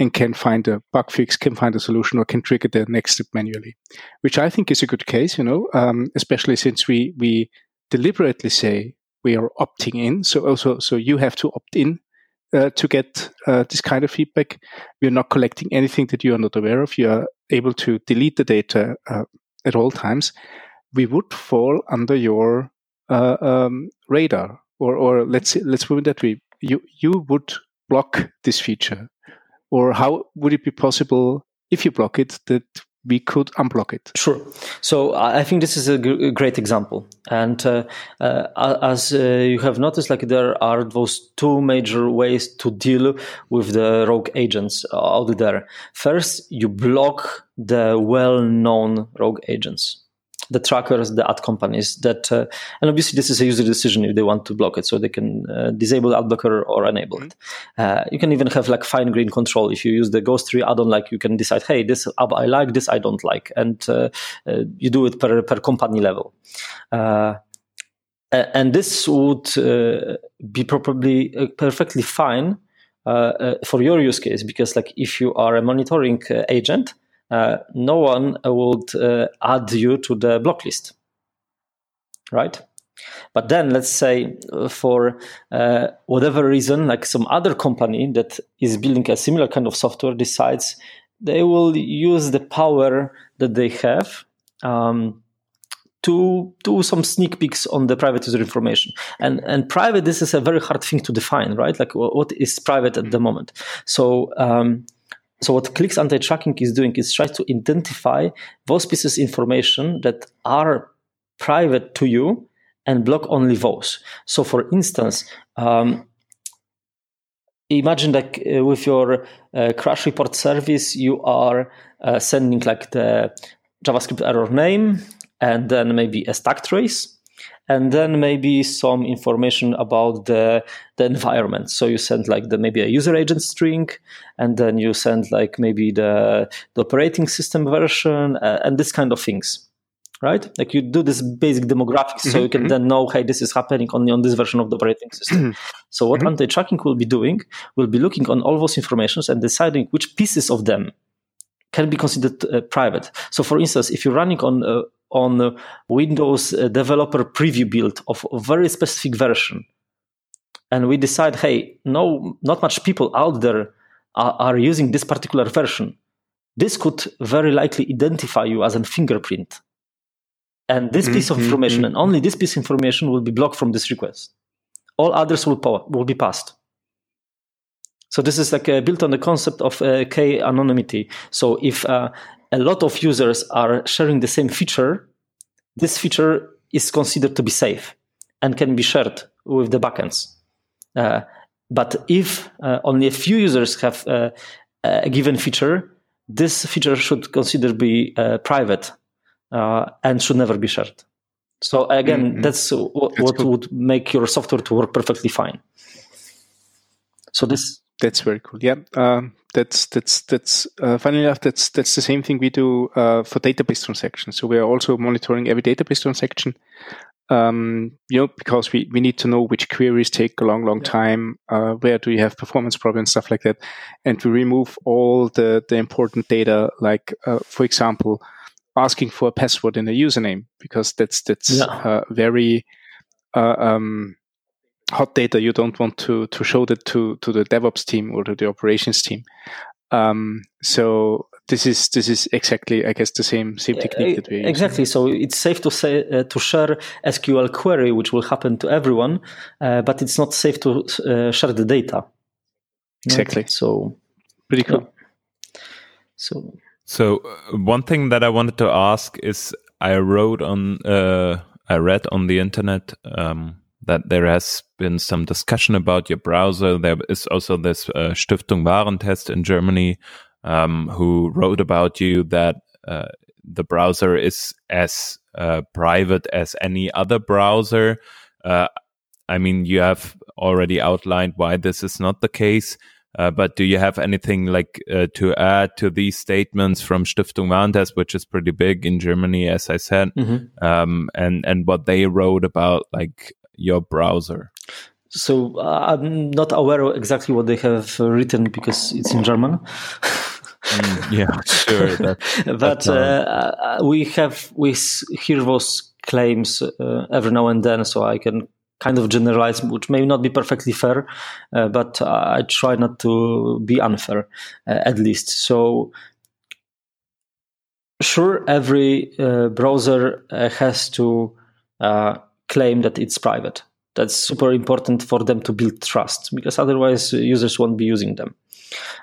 and can find a bug fix, can find a solution, or can trigger the next step manually, which I think is a good case, you know, um, especially since we we deliberately say we are opting in. So also, so you have to opt in uh, to get uh, this kind of feedback. We are not collecting anything that you are not aware of. You are able to delete the data uh, at all times, we would fall under your uh, um, radar. Or, or let's let's put it that way: you you would block this feature, or how would it be possible if you block it that we could unblock it. Sure. So I think this is a, great example. And uh, uh, as uh, you have noticed, like there are those two major ways to deal with the rogue agents out there. First, you block the well-known rogue agents the trackers, the ad companies that, uh, and obviously this is a user decision if they want to block it, so they can uh, disable ad blocker or enable mm-hmm. it. Uh, you can even have like fine grain control. If you use the Ghostery add-on, like you can decide, hey, this I like, this I don't like, and uh, uh, you do it per per company level. Uh, and this would be probably perfectly fine for your use case because, like, if you are a monitoring agent, no one would uh, add you to the block list, right? But then let's say uh, for uh, whatever reason, like some other company that is building a similar kind of software decides they will use the power that they have um, to do some sneak peeks on the private user information. And and private, this is a very hard thing to define, right? Like what is private at the moment? So um, so what Cliqz anti-tracking is doing is try to identify those pieces of information that are private to you and block only those. So for instance, um, imagine like uh, with your uh, crash report service, you are uh, sending like the JavaScript error name and then maybe a stack trace and then maybe some information about the the environment. So you send like the maybe a user agent string, and then you send like maybe the the operating system version uh, and this kind of things. Right, like you do this basic demographics, mm-hmm, so you can mm-hmm. then know, hey, this is happening only on this version of the operating system. so what mm-hmm. anti-tracking will be doing will be looking on all those informations and deciding which pieces of them can be considered uh, private. So, for instance, if you're running on uh, on Windows uh, developer preview build of a very specific version. And we decide, hey, no, not much people out there are, are using this particular version. This could very likely identify you as a fingerprint. And this piece mm-hmm. of information, and only this piece of information, will be blocked from this request. All others will, po- will be passed. So this is like uh, built on the concept of uh, k anonymity. So if uh, a lot of users are sharing the same feature, this feature is considered to be safe and can be shared with the backends. Uh, but if uh, only a few users have uh, a given feature, this feature should consider be uh, private uh, and should never be shared. So again, mm-hmm. that's what, that's what would make your software to work perfectly fine. So this that's very cool. Yeah, um, that's that's that's uh, funny enough. That's that's the same thing we do uh, for database transactions. So we are also monitoring every database transaction. Um, you know, because we, we need to know which queries take a long, long yeah. time. Uh, where do you have performance problems, stuff like that, and we remove all the the important data, like uh, for example, asking for a password in a username, because that's that's yeah. Uh, very uh, um, hot data, you don't want to to show that to to the DevOps team or to the operations team. Um, so this is this is exactly, I guess, the same same technique that we exactly. So it's safe to say uh, to share SQL query, which will happen to everyone, uh, but it's not safe to uh, share the data. Exactly. Right? So pretty cool. Yeah. So so uh, one thing that I wanted to ask is I wrote on uh, I read on the internet um, that there has been some discussion about your browser. There is also this uh, Stiftung Warentest in Germany um, who wrote about you that uh, the browser is as uh, private as any other browser. Uh, I mean, you have already outlined why this is not the case. Uh, but do you have anything like uh, to add to these statements from Stiftung Warentest, which is pretty big in Germany, as I said, mm-hmm. um, and and what they wrote about like your browser? So uh, I'm not aware exactly what they have written because it's in German. mm, yeah, sure. That, but uh, uh, we have we hear those claims uh, every now and then, so I can kind of generalize, which may not be perfectly fair, uh, but I try not to be unfair, uh, at least. So sure, every uh, browser uh, has to uh, claim that it's private. That's super important for them to build trust because otherwise users won't be using them.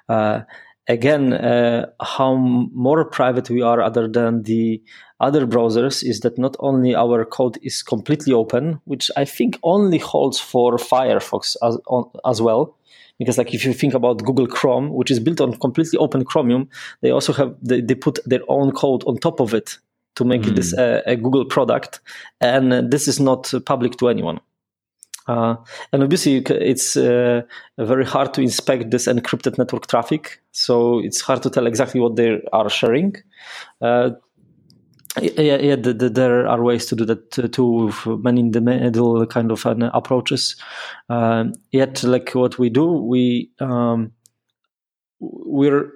Uh, again, uh, how more private we are other than the other browsers is that not only our code is completely open, which I think only holds for Firefox as, on, as well, because like if you think about google chrome which is built on completely open chromium they also have they, they put their own code on top of it to make mm. this a, a, google product and this is not public to anyone uh, and obviously, it's uh, very hard to inspect this encrypted network traffic. So it's hard to tell exactly what they are sharing. Uh, yeah, yeah the, the, there are ways to do that too, with many in the middle kind of approaches. Uh, yet, like what we do, we um, we're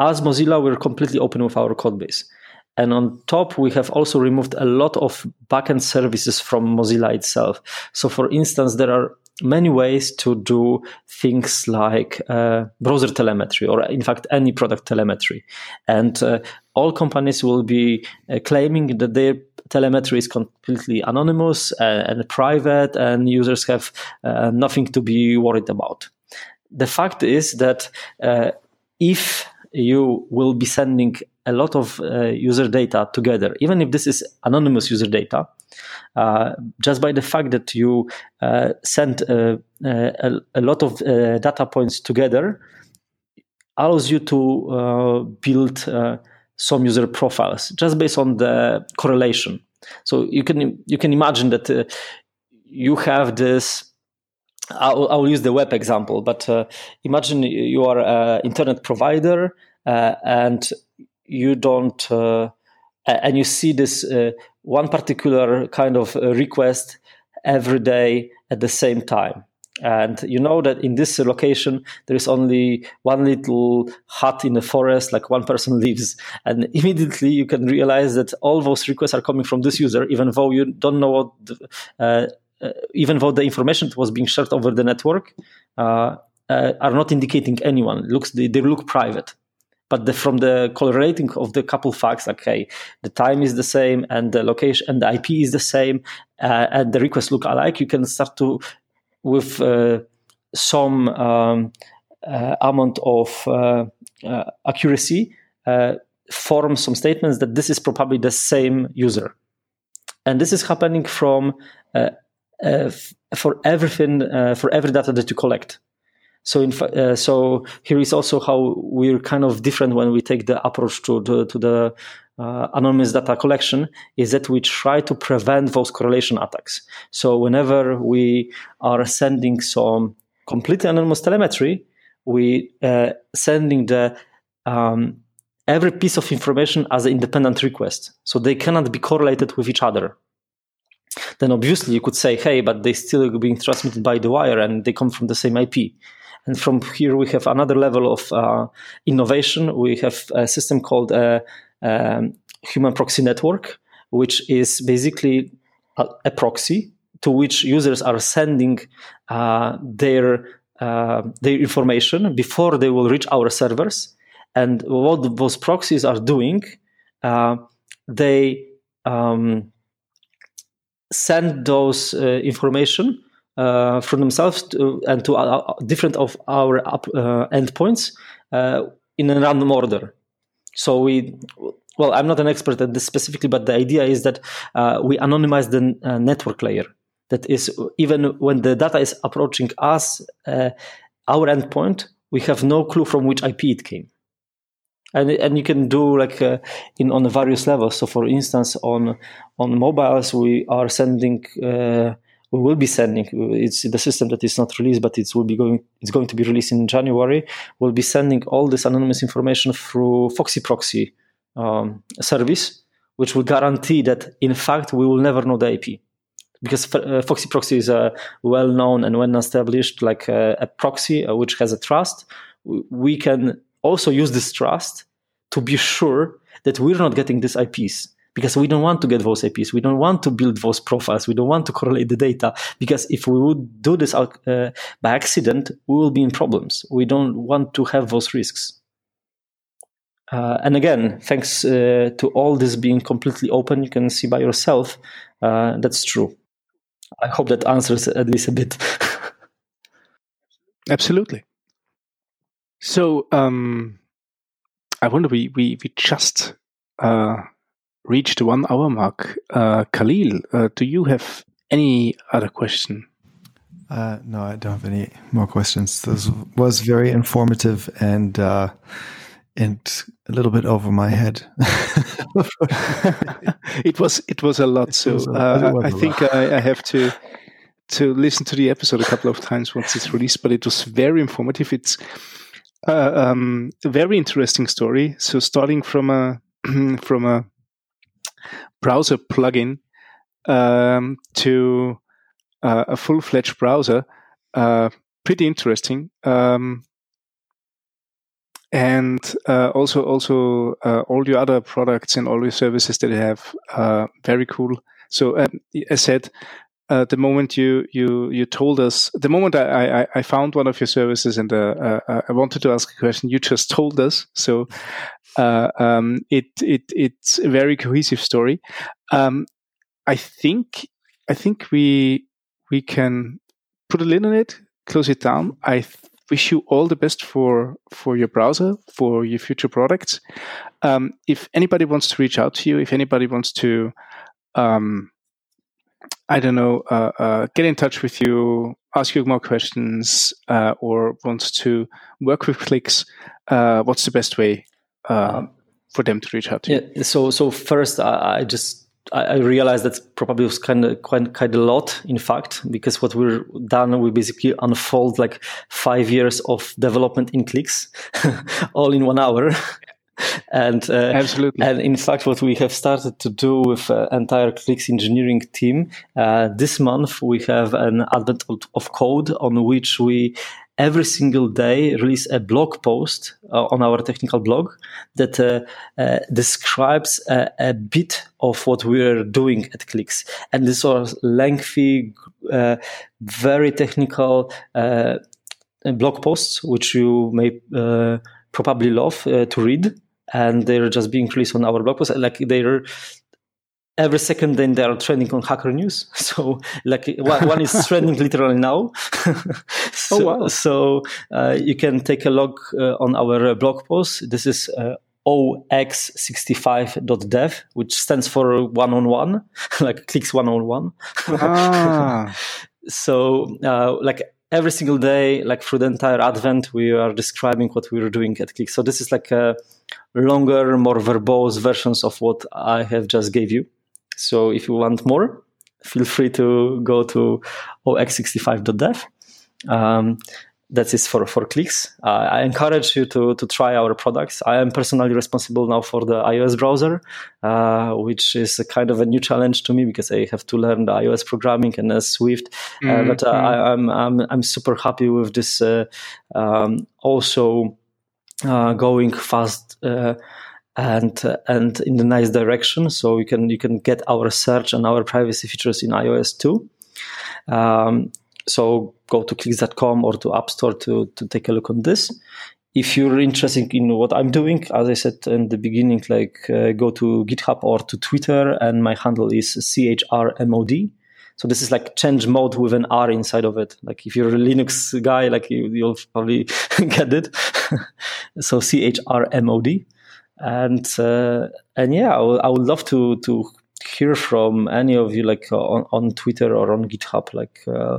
as Mozilla, we're completely open with our code base. And on top, we have also removed a lot of backend services from Mozilla itself. So, for instance, there are many ways to do things like uh, browser telemetry or in fact any product telemetry and uh, all companies will be uh, claiming that their telemetry is completely anonymous and, uh, and private and users have uh, nothing to be worried about the fact is that uh, if you will be sending a lot of user data together even if this is anonymous user data uh, just by the fact that you uh, send uh, a, a, lot of data points together allows you to build some user profiles just based on the correlation. So you can you can imagine that uh, you have this. I'll, I'll, use the web example, but uh, imagine you are an internet provider uh, and you don't and you see this one particular kind of uh, request every day at the same time. And you know that in this location, there is only one little hut in the forest, like one person lives. And immediately you can realize that all those requests are coming from this user, even though you don't know what, uh, uh, even though the information was being shared over the network uh, uh are not indicating anyone. looks they, they look private but the, from the correlating of the couple facts okay the time is the same and the location and the ip is the same uh, and the requests look alike you can start to with uh, some um, uh, amount of uh, uh, accuracy uh, form some statements that this is probably the same user. And this is happening from for everything for every data that you collect so, in fa- uh, so here is also how we're kind of different when we take the approach to the, to the uh, anonymous data collection is that we try to prevent those correlation attacks. So whenever we are sending some completely anonymous telemetry, we uh, sending the um, every piece of information as an independent request. So they cannot be correlated with each other. Then obviously you could say, hey, but they still being transmitted by the wire and they come from the same IP. And from here, we have another level of uh, innovation. We have a system called a, a human proxy network, which is basically a, a, proxy to which users are sending uh, their uh, their information before they will reach our servers. And what those proxies are doing, uh, they um, send those uh, information uh, from themselves to, and to uh, different of our up, uh, endpoints uh, in a random order. So we, well, I'm not an expert at this specifically, but the idea is that uh, we anonymize the uh, network layer. That is, even when the data is approaching us, our endpoint, we have no clue from which IP it came and and you can do like uh, in on various levels. So, for instance, on on mobiles, we are sending uh, we will be sending it's the system that is not released but it will be going it's going to be released in january. We'll be sending all this anonymous information through foxy proxy um, service which will guarantee that in fact we will never know the ip because uh, foxy proxy is a well known and well established like a, a proxy uh, which has a trust. We can also use this trust to be sure that we're not getting these ips because we don't want to get those IPs. We don't want to build those profiles. We don't want to correlate the data because if we would do this uh, by accident, we will be in problems. We don't want to have those risks. Uh, and again, thanks uh, to all this being completely open, you can see by yourself. Uh, that's true. I hope that answers at least a bit. Absolutely. So um, I wonder we we we just uh, reached the one hour mark. Uh, Khalil, uh, do you have any other question? Uh, no, I don't have any more questions. This was very informative and uh, and a little bit over my head. it was it was a lot. So uh, I think I, I, have to to listen to the episode a couple of times once it's released. But it was very informative. It's uh, um, a very interesting story. So starting from a from a browser plugin um, to uh, a full fledged browser. Uh, pretty interesting. Um, and uh, also also uh, all your other products and all your services that you have uh, very cool so um, as said uh, the moment you you you told us the moment I, I, I found one of your services and uh, uh, I wanted to ask a question you just told us. So um, it it it's a very cohesive story. Um, I think I think we we can put a lid on it close it down. I wish you all the best for for your browser for your future products. Um, if anybody wants to reach out to you, if anybody wants to, um, I don't know, uh, uh, get in touch with you, ask you more questions, uh, or wants to work with Cliqz, uh, what's the best way uh, for them to reach out to yeah, you? So so first, I, I just I realized that probably was kind of quite quite a lot, in fact, because what we're done, we basically unfold like five years of development in Cliqz, all in one hour. and uh, absolutely, and in fact, what we have started to do with uh, entire Cliqz engineering team uh, this month, we have an advent of code on which we every single day release a blog post uh, on our technical blog that uh, uh, describes a, a, bit of what we're doing at Cliqz And these are lengthy, uh, very technical uh, blog posts, which you may uh, probably love to read. And they're just being released on our blog post. Like they're every second then they are trending on hacker news. So like one, is trending literally now. So, oh wow. so uh, you can take a look uh, on our uh, blog post. This is uh, ox65.dev which stands for one on one like Cliqz one on one. Ah. so uh, like every single day like through the entire advent we are describing what we are doing at Cliqz so this is like a longer more verbose versions of what i have just gave you so if you want more, feel free to go to ox65.dev. Um, that is for for Cliqz. Uh, I encourage you to to try our products. I am personally responsible now for the iOS browser, uh, which is a kind of a new challenge to me because I have to learn the iOS programming and uh, Swift. Mm-hmm. but uh, I, am I'm, I'm I'm super happy with this. Uh, um, also, uh, going fast and uh, and in the nice direction. So you can you can get our search and our privacy features in iOS too. Um, so go to cliqz.com or to App Store to to take a look on this. If you're interested in what I'm doing, as I said in the beginning, like uh, go to GitHub or to Twitter, and my handle is chrmod. So this is like change mode with an R inside of it. Like if you're a Linux guy, like you, will probably get it. so chrmod and uh, and yeah, I, w- I would love to to hear from any of you, like uh, on, on Twitter or on GitHub. Like uh,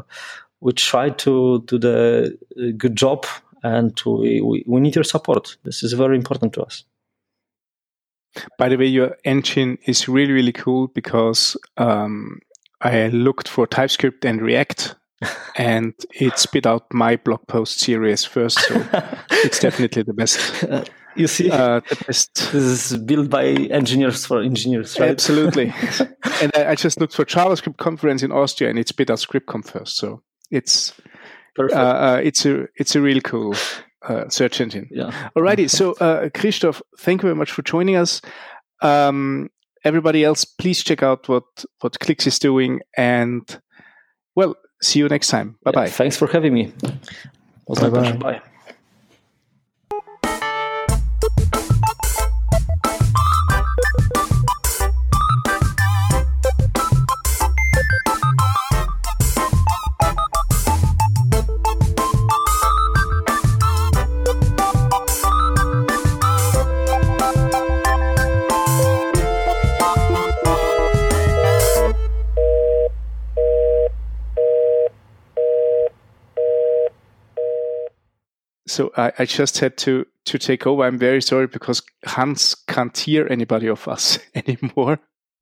we try to do the uh, good job, and we, we we need your support. This is very important to us. By the way, your engine is really really cool because um, I looked for TypeScript and React and it spit out my blog post series first. So it's definitely the best. You see, uh, the best. This is built by engineers for engineers, right? Absolutely. and I, I, just looked for JavaScript conference in Austria, and it spit out ScriptConf first. So it's uh, uh, it's a it's a really cool uh, search engine. Yeah. Alrighty. So, uh, Christoph, thank you very much for joining us. Um, everybody else, please check out what what Cliqz is doing, and well, see you next time. Bye bye. Yeah, thanks for having me. Bye bye. Bye. So I, I just had to to take over. I'm very sorry because Hans can't hear anybody of us anymore.